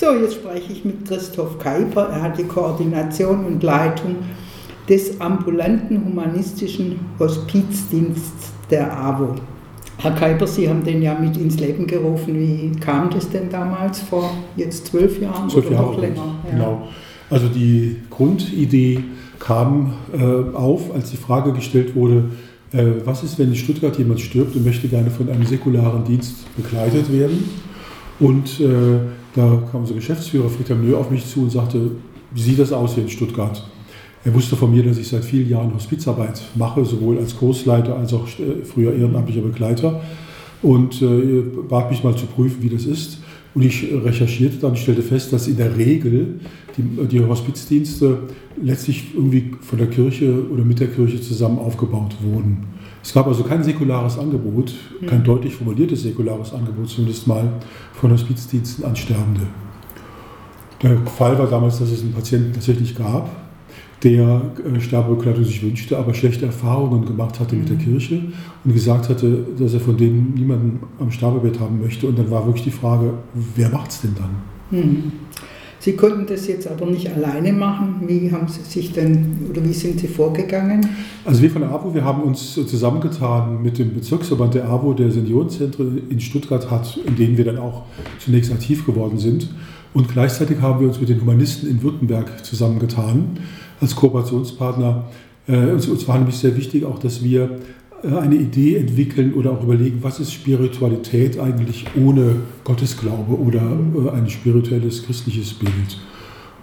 So, jetzt spreche ich mit Christoph Keiper. Er hat die Koordination und Leitung des ambulanten humanistischen Hospizdienstes der AWO. Herr Keiper, Sie haben den ja mit ins Leben gerufen. Wie kam das denn damals vor jetzt zwölf Jahren zwölf oder Jahre noch länger? Ja. Genau. Also die Grundidee kam äh, auf, als die Frage gestellt wurde, äh, was ist, wenn in Stuttgart jemand stirbt und möchte gerne von einem säkularen Dienst begleitet werden? Und äh, da kam unser Geschäftsführer Friedhelm Nö auf mich zu und sagte, wie sieht das aus hier in Stuttgart? Er wusste von mir, dass ich seit vielen Jahren Hospizarbeit mache, sowohl als Kursleiter als auch äh, früher ehrenamtlicher Begleiter. Und äh, bat mich mal zu prüfen, wie das ist. Und ich recherchierte dann, stellte fest, dass in der Regel die, die, Hospizdienste letztlich irgendwie von der Kirche oder mit der Kirche zusammen aufgebaut wurden. Es gab also kein säkulares Angebot, kein deutlich formuliertes säkulares Angebot, zumindest mal von Hospizdiensten an Sterbende. Der Fall war damals, dass es einen Patienten tatsächlich gab, der äh, Sterbebegleitung sich wünschte, aber schlechte Erfahrungen gemacht hatte mit der mhm. Kirche und gesagt hatte, dass er von denen niemanden am Sterbebett haben möchte. Und dann war wirklich die Frage, wer macht es denn dann? Mhm. Sie konnten das jetzt aber nicht alleine machen. Wie haben Sie sich denn oder wie sind Sie vorgegangen? Also wir von der AWO, wir haben uns zusammengetan mit dem Bezirksverband der AWO, der Seniorenzentren in Stuttgart hat, in denen wir dann auch zunächst aktiv geworden sind. Und gleichzeitig haben wir uns mit den Humanisten in Württemberg zusammengetan als Kooperationspartner. Äh, uns war nämlich sehr wichtig auch, dass wir eine Idee entwickeln oder auch überlegen, was ist Spiritualität eigentlich ohne Gottesglaube oder äh, ein spirituelles christliches Bild.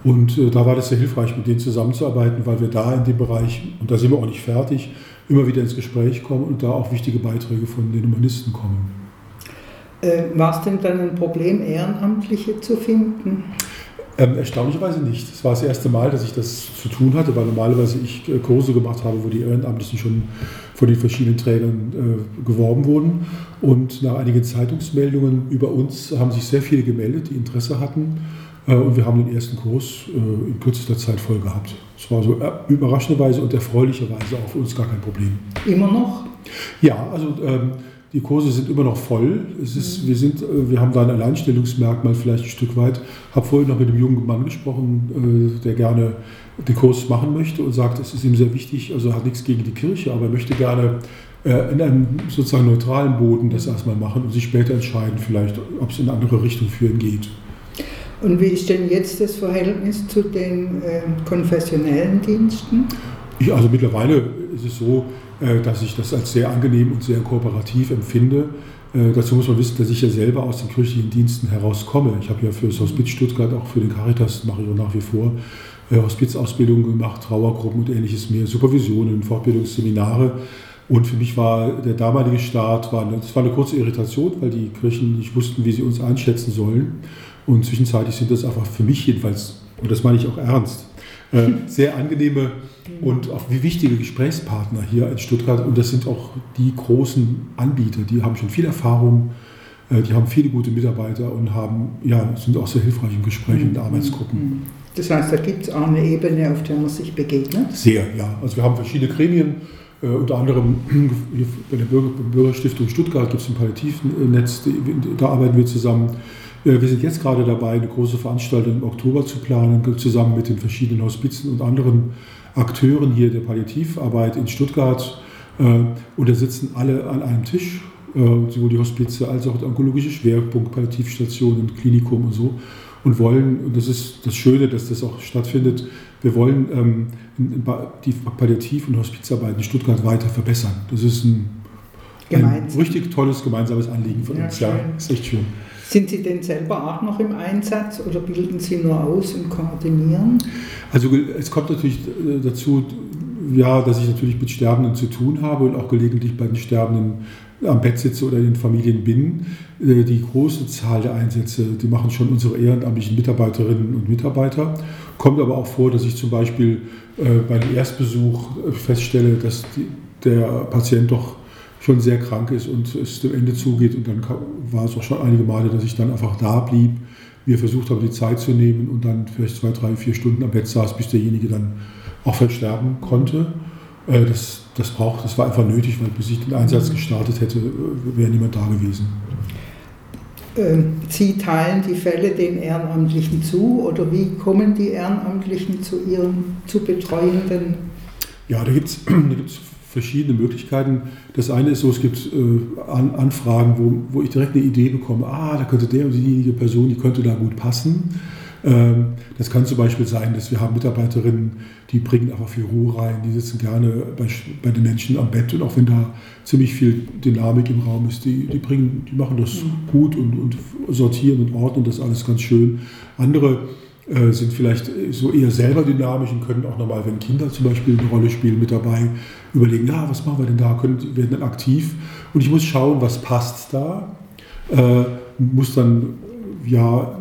Und da war das sehr hilfreich, mit denen zusammenzuarbeiten, weil wir da in dem Bereich, und da sind wir auch nicht fertig, immer wieder ins Gespräch kommen und da auch wichtige Beiträge von den Humanisten kommen. Äh, war es denn dann ein Problem, Ehrenamtliche zu finden? Ähm, erstaunlicherweise nicht. Es war das erste Mal, dass ich das zu tun hatte, weil normalerweise ich äh, Kurse gemacht habe, wo die Ehrenamtlichen schon von den verschiedenen Trägern äh, geworben wurden. Und nach einigen Zeitungsmeldungen über uns haben sich sehr viele gemeldet, die Interesse hatten. Äh, und wir haben den ersten Kurs äh, in kürzester Zeit voll gehabt. Es war so äh, überraschenderweise und erfreulicherweise auch für uns gar kein Problem. Immer noch? Ja, also. Ähm, die Kurse sind immer noch voll. Es ist, wir, sind, äh, wir haben da ein Alleinstellungsmerkmal vielleicht ein Stück weit. Ich habe vorhin noch mit einem jungen Mann gesprochen, äh, der gerne den Kurs machen möchte und sagt, es ist ihm sehr wichtig, also er hat nichts gegen die Kirche, aber er möchte gerne äh, in einem sozusagen neutralen Boden das erstmal machen und sich später entscheiden, vielleicht, ob es in eine andere Richtung für ihn geht. Und wie ist denn jetzt das Verhältnis zu den äh, konfessionellen Diensten? Ich, also mittlerweile ist es so, äh, dass ich das als sehr angenehm und sehr kooperativ empfinde. Äh, dazu muss man wissen, dass ich ja selber aus den kirchlichen Diensten herauskomme. Ich habe ja für das Hospiz Stuttgart, auch für den Caritas mache ich auch nach wie vor äh, Hospizausbildungen gemacht, Trauergruppen und ähnliches mehr, Supervisionen, Fortbildungsseminare. Und für mich war der damalige Start, war eine, das war eine kurze Irritation, weil die Kirchen nicht wussten, wie sie uns einschätzen sollen. Und zwischenzeitlich sind das einfach für mich jedenfalls, und das meine ich auch ernst, sehr angenehme und auch wie wichtige Gesprächspartner hier in Stuttgart. Und das sind auch die großen Anbieter, die haben schon viel Erfahrung, äh, die haben viele gute Mitarbeiter und haben, ja, sind auch sehr hilfreich in Gesprächen und mhm. Arbeitsgruppen. Mhm. Das heißt, da gibt es auch eine Ebene, auf der man sich begegnet? Sehr, ja. Also wir haben verschiedene Gremien, äh, unter anderem bei der Bürger, Bürgerstiftung Stuttgart gibt es ein Palliativnetz, da arbeiten wir zusammen. Äh, wir sind jetzt gerade dabei, eine große Veranstaltung im Oktober zu planen, zusammen mit den verschiedenen Hospizen und anderen Akteuren hier der Palliativarbeit in Stuttgart. Äh, und da sitzen alle an einem Tisch, äh, sowohl die Hospize als auch der onkologische Schwerpunkt, Palliativstationen, Klinikum und so. Und wollen, und das ist das Schöne, dass das auch stattfindet, wir wollen ähm, die Palliativ- und Hospizarbeit in Stuttgart weiter verbessern. Das ist ein, ein richtig tolles gemeinsames Anliegen von ja, uns. Ja, ist echt schön. Sind Sie denn selber auch noch im Einsatz oder bilden Sie nur aus und koordinieren? Also es kommt natürlich äh, dazu, ja, dass ich natürlich mit Sterbenden zu tun habe und auch gelegentlich bei den Sterbenden am Bett sitze oder in den Familien bin. Äh, die große Zahl der Einsätze, die machen schon unsere ehrenamtlichen Mitarbeiterinnen und Mitarbeiter. Kommt aber auch vor, dass ich zum Beispiel äh, bei dem Erstbesuch feststelle, dass der Patient doch schon sehr krank ist und es dem Ende zugeht. Und dann war es auch schon einige Male, dass ich dann einfach da blieb, wir versucht haben, die Zeit zu nehmen und dann vielleicht zwei, drei, vier Stunden am Bett saß, bis derjenige dann auch versterben konnte. Äh, das, das, braucht, das war einfach nötig, weil bis ich den Einsatz gestartet hätte, wäre niemand da gewesen. ähm, Sie teilen die Fälle den Ehrenamtlichen zu oder wie kommen die Ehrenamtlichen zu ihren zu Betreuenden? Ja, da gibt es verschiedene Möglichkeiten. Das eine ist so, es gibt äh, An Anfragen, wo, wo ich direkt eine Idee bekomme, ah, da könnte der oder diejenige Person, die könnte da gut passen. Ähm, das kann zum Beispiel sein, dass wir haben Mitarbeiterinnen, die bringen einfach viel Ruhe rein, die sitzen gerne bei, bei den Menschen am Bett und auch wenn da ziemlich viel Dynamik im Raum ist, die, die, bringen, die machen das mhm. gut und, und sortieren und ordnen das alles ganz schön. Andere äh, sind vielleicht so eher selber dynamisch und können auch nochmal, wenn Kinder zum Beispiel eine Rolle spielen, mit dabei überlegen, ja, was machen wir denn da, können, werden dann aktiv. Und ich muss schauen, was passt da, äh, muss dann ja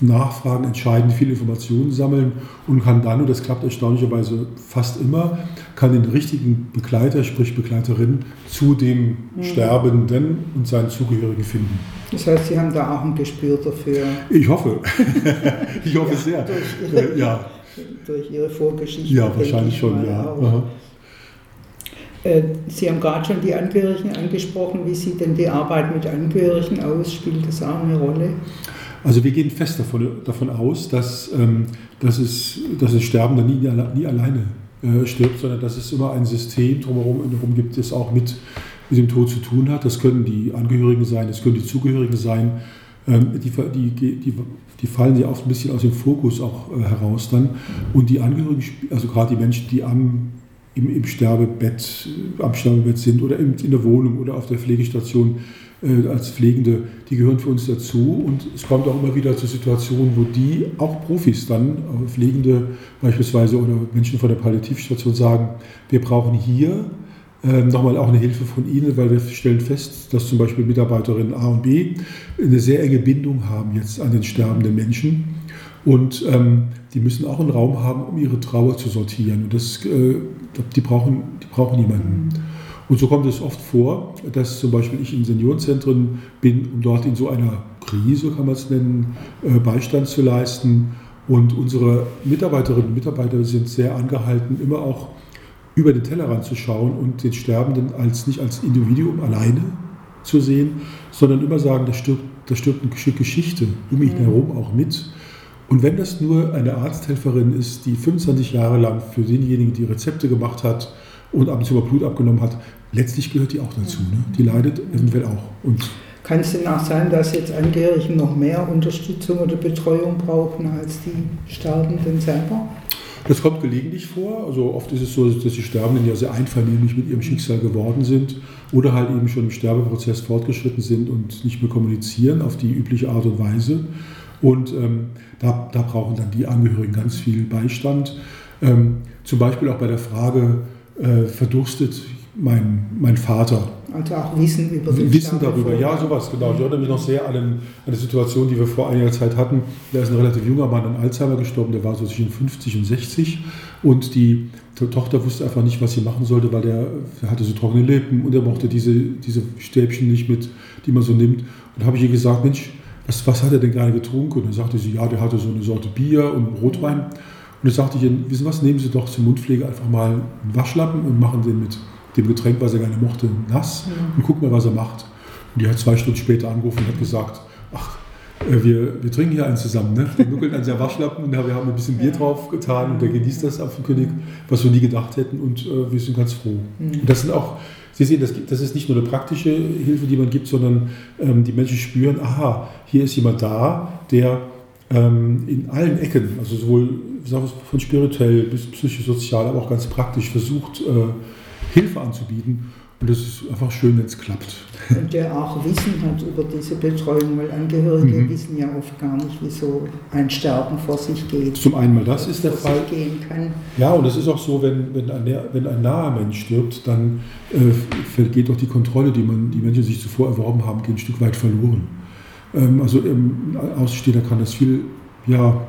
Nachfragen entscheiden, viele Informationen sammeln und kann dann, und das klappt erstaunlicherweise fast immer, kann den richtigen Begleiter, sprich Begleiterin, zu dem mhm. Sterbenden und seinen Zugehörigen finden. Das heißt, Sie haben da auch ein Gespür dafür? Ich hoffe. ich hoffe ja, sehr. Durch Ihre, ja. durch Ihre Vorgeschichte. Ja, wahrscheinlich schon, ja. Äh, Sie haben gerade schon die Angehörigen angesprochen. Wie sieht denn die Arbeit mit Angehörigen aus? Spielt das auch eine Rolle? Also wir gehen fest davon, davon aus, dass, ähm, dass, es, dass es Sterbende nie, nie alleine äh, stirbt, sondern dass es immer ein System drumherum, gibt, das auch mit, mit dem Tod zu tun hat. Das können die Angehörigen sein, das können die Zugehörigen sein. Ähm, die, die, die, die, fallen ja oft ein bisschen aus dem Fokus auch äh, heraus dann. Und die Angehörigen, also gerade die Menschen, die am im, im Sterbebett, am Sterbebett sind oder in, in der Wohnung oder auf der Pflegestation, äh, als Pflegende, die gehören für uns dazu. Und es kommt auch immer wieder zu Situationen, wo die, auch Profis dann, äh, Pflegende beispielsweise oder Menschen von der Palliativstation sagen, wir brauchen hier äh, nochmal auch eine Hilfe von Ihnen, weil wir stellen fest, dass zum Beispiel Mitarbeiterinnen A und B eine sehr enge Bindung haben jetzt an den sterbenden Menschen. Und ähm, die müssen auch einen Raum haben, um ihre Trauer zu sortieren. Und das, äh, die, brauchen, die brauchen niemanden. Und so kommt es oft vor, dass zum Beispiel ich in Seniorenzentren bin, um dort in so einer Krise, kann man es nennen, äh, Beistand zu leisten. Und unsere Mitarbeiterinnen und Mitarbeiter sind sehr angehalten, immer auch über den Tellerrand zu schauen und den Sterbenden als, nicht als Individuum alleine zu sehen, sondern immer sagen, da stirbt, da stirbt ein Stück Geschichte um ihn herum auch mit. Und wenn das nur eine Arzthelferin ist, die 25 Jahre lang für denjenigen, die Rezepte gemacht hat, und ab und zu mal Blut abgenommen hat, letztlich gehört die auch dazu. Ne? Die leidet eventuell auch. Und Kann es denn auch sein, dass jetzt Angehörige noch mehr Unterstützung oder Betreuung brauchen als die Sterbenden selber? Das kommt gelegentlich vor. Also oft ist es so, dass die Sterbenden ja sehr einvernehmlich mit ihrem Schicksal geworden sind oder halt eben schon im Sterbeprozess fortgeschritten sind und nicht mehr kommunizieren auf die übliche Art und Weise. Und ähm, da, da, brauchen dann die Angehörigen ganz viel Beistand. Ähm, zum Beispiel auch bei der Frage, äh, verdurstet mein, mein Vater. Also auch Wissen über den Wissen darüber, ja, sowas, genau. Ich erinnere mich noch sehr an, an eine Situation, die wir vor einiger Zeit hatten. Da ist ein relativ junger Mann an Alzheimer gestorben, der war so zwischen 50 und 60 und die Tochter wusste einfach nicht, was sie machen sollte, weil der, der hatte so trockene Lippen und er mochte diese, diese Stäbchen nicht mit, die man so nimmt. Und da habe ich ihr gesagt, Mensch, was, was hat er denn gerade getrunken? Und dann sagte sie, ja, der hatte so eine Sorte Bier und Rotwein. Und da sagte ich, wissen was, nehmen Sie doch zum Mundpflege einfach mal einen Waschlappen und machen den mit dem Getränk, was er gerne mochte, nass ja. und gucken mal, was er macht. Und die hat zwei Stunden später angerufen und hat gesagt, ach, äh, wir, wir trinken hier einen zusammen. Ne? Der nuckelt an seinem Waschlappen und wir haben ein bisschen Bier drauf getan und der genießt das Apfelkönig, was wir nie gedacht hätten und äh, wir sind ganz froh. Mhm. Und das sind auch, Sie sehen, das, das, ist nicht nur eine praktische Hilfe, die man gibt, sondern ähm, die Menschen spüren, aha, hier ist jemand da, der ähm, in allen Ecken, also sowohl von spirituell bis psychosozial, aber auch ganz praktisch versucht, äh, Hilfe anzubieten. Und das ist einfach schön, wenn es klappt. Und der auch Wissen hat über diese Betreuung, weil Angehörige mhm. wissen ja oft gar nicht, wieso ein Sterben vor sich geht. Zum einen mal das ist der Fall. Ja, und es ist auch so, wenn, wenn, ein, wenn ein naher Mensch stirbt, dann äh, geht doch die Kontrolle, die man, die Menschen sich zuvor erworben haben, geht ein Stück weit verloren. Ähm, also ein Außenstehender kann das viel, ja,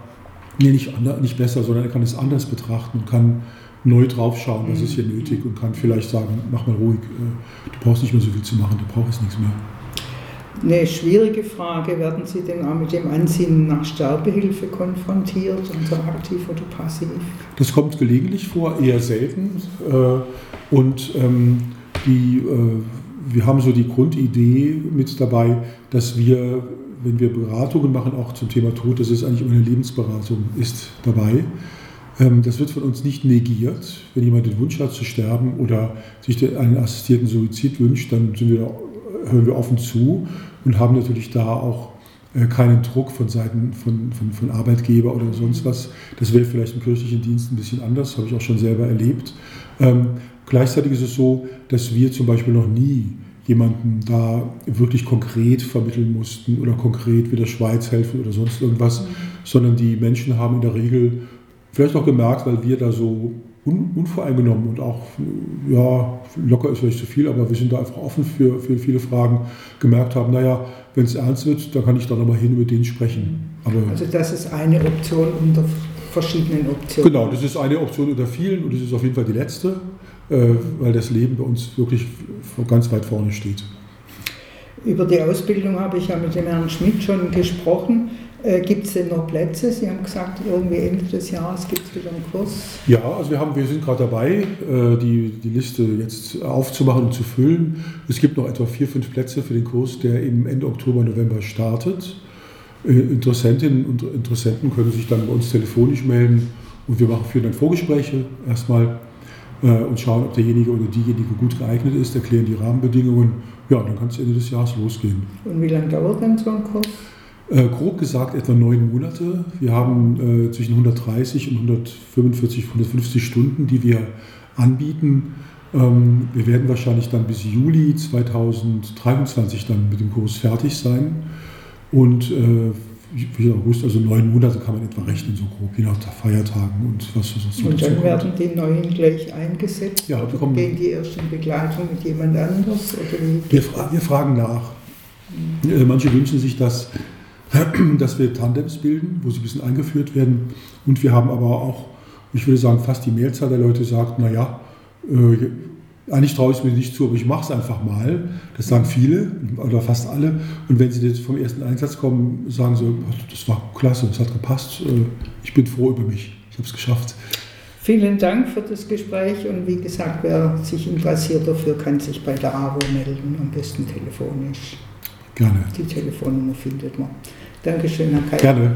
nee, nicht, nicht besser, sondern er kann es anders betrachten und kann neu draufschauen, was ist hier mhm. nötig und kann vielleicht sagen, mach mal ruhig, äh, du brauchst nicht mehr so viel zu machen, du brauchst nichts mehr. Eine schwierige Frage, werden Sie denn auch mit dem Ansinnen nach Sterbehilfe konfrontiert, also aktiv oder passiv? Das kommt gelegentlich vor, eher selten. Äh, und ähm, die, äh, wir haben so die Grundidee mit dabei, dass wir wenn wir Beratungen machen, auch zum Thema Tod, dass es eigentlich immer eine Lebensberatung ist dabei. Ähm, das wird von uns nicht negiert. Wenn jemand den Wunsch hat zu sterben oder sich einen assistierten Suizid wünscht, dann wir, hören wir offen zu und haben natürlich da auch äh, keinen Druck von Seiten von, von, von Arbeitgeber oder sonst was. Das wäre vielleicht im kirchlichen Dienst ein bisschen anders, habe ich auch schon selber erlebt. Ähm, gleichzeitig ist es so, dass wir zum Beispiel noch nie jemanden da wirklich konkret vermitteln mussten oder konkret wie der Schweiz helfen oder sonst irgendwas, mhm. sondern die Menschen haben in der Regel vielleicht auch gemerkt, weil wir da so un, unvoreingenommen und auch, ja, locker ist vielleicht zu viel, aber wir sind da einfach offen für, für viele Fragen, gemerkt haben, naja, wenn es ernst wird, dann kann ich da nochmal hin mit denen sprechen. Aber also das ist eine Option unter verschiedenen Optionen. Genau, das ist eine Option unter vielen und das ist auf jeden Fall die letzte, äh, weil das Leben bei uns wirklich ganz weit vorne steht. Über die Ausbildung habe ich ja mit dem Herrn Schmidt schon gesprochen. Äh, gibt es denn noch Plätze? Sie haben gesagt, irgendwie Ende des Jahres gibt es wieder einen Kurs. Ja, also wir, haben, wir sind gerade dabei, äh, die, die Liste jetzt aufzumachen und zu füllen. Es gibt noch etwa vier, fünf Plätze für den Kurs, der im Ende Oktober, November startet. Äh, Interessentinnen und Interessenten können sich dann bei uns telefonisch melden und wir machen, führen dann Vorgespräche erstmal und schauen, ob derjenige oder diejenige gut geeignet ist, erklären die Rahmenbedingungen. Ja, dann kann es Ende des Jahres losgehen. Und wie lange dauert dann so ein Kurs? Äh, grob gesagt etwa neun Monate. Wir haben äh, zwischen 130 und 145, 150 Stunden, die wir anbieten. Ähm, wir werden wahrscheinlich dann bis Juli 2023 dann mit dem Kurs fertig sein. Und äh, wie August, also neun Monate kann man etwa rechnen, so grob, je nach Feiertagen und was so Und dann werden die Neuen gleich eingesetzt? Ja, oder gehen die erst in Begleitung mit jemand anders? wir, fra wir, fragen nach. Mhm. Manche wünschen sich, dass dass wir Tandems bilden, wo sie ein bisschen eingeführt werden. Und wir haben aber auch, ich würde sagen, fast die Mehrzahl der Leute sagt, naja, äh, eigentlich traue ich es mir nicht zu, aber ich mache es einfach mal. Das sagen viele oder fast alle. Und wenn sie jetzt vom ersten Einsatz kommen, sagen sie, das war klasse, das hat gepasst. Äh, ich bin froh über mich. Ich habe es geschafft. Vielen Dank für das Gespräch und wie gesagt, wer sich interessiert dafür, kann sich bei der AWO melden, am besten telefonisch. Gerne. Die Telefonnummer findet man. Dankeschön, Herr Kai. Gerne.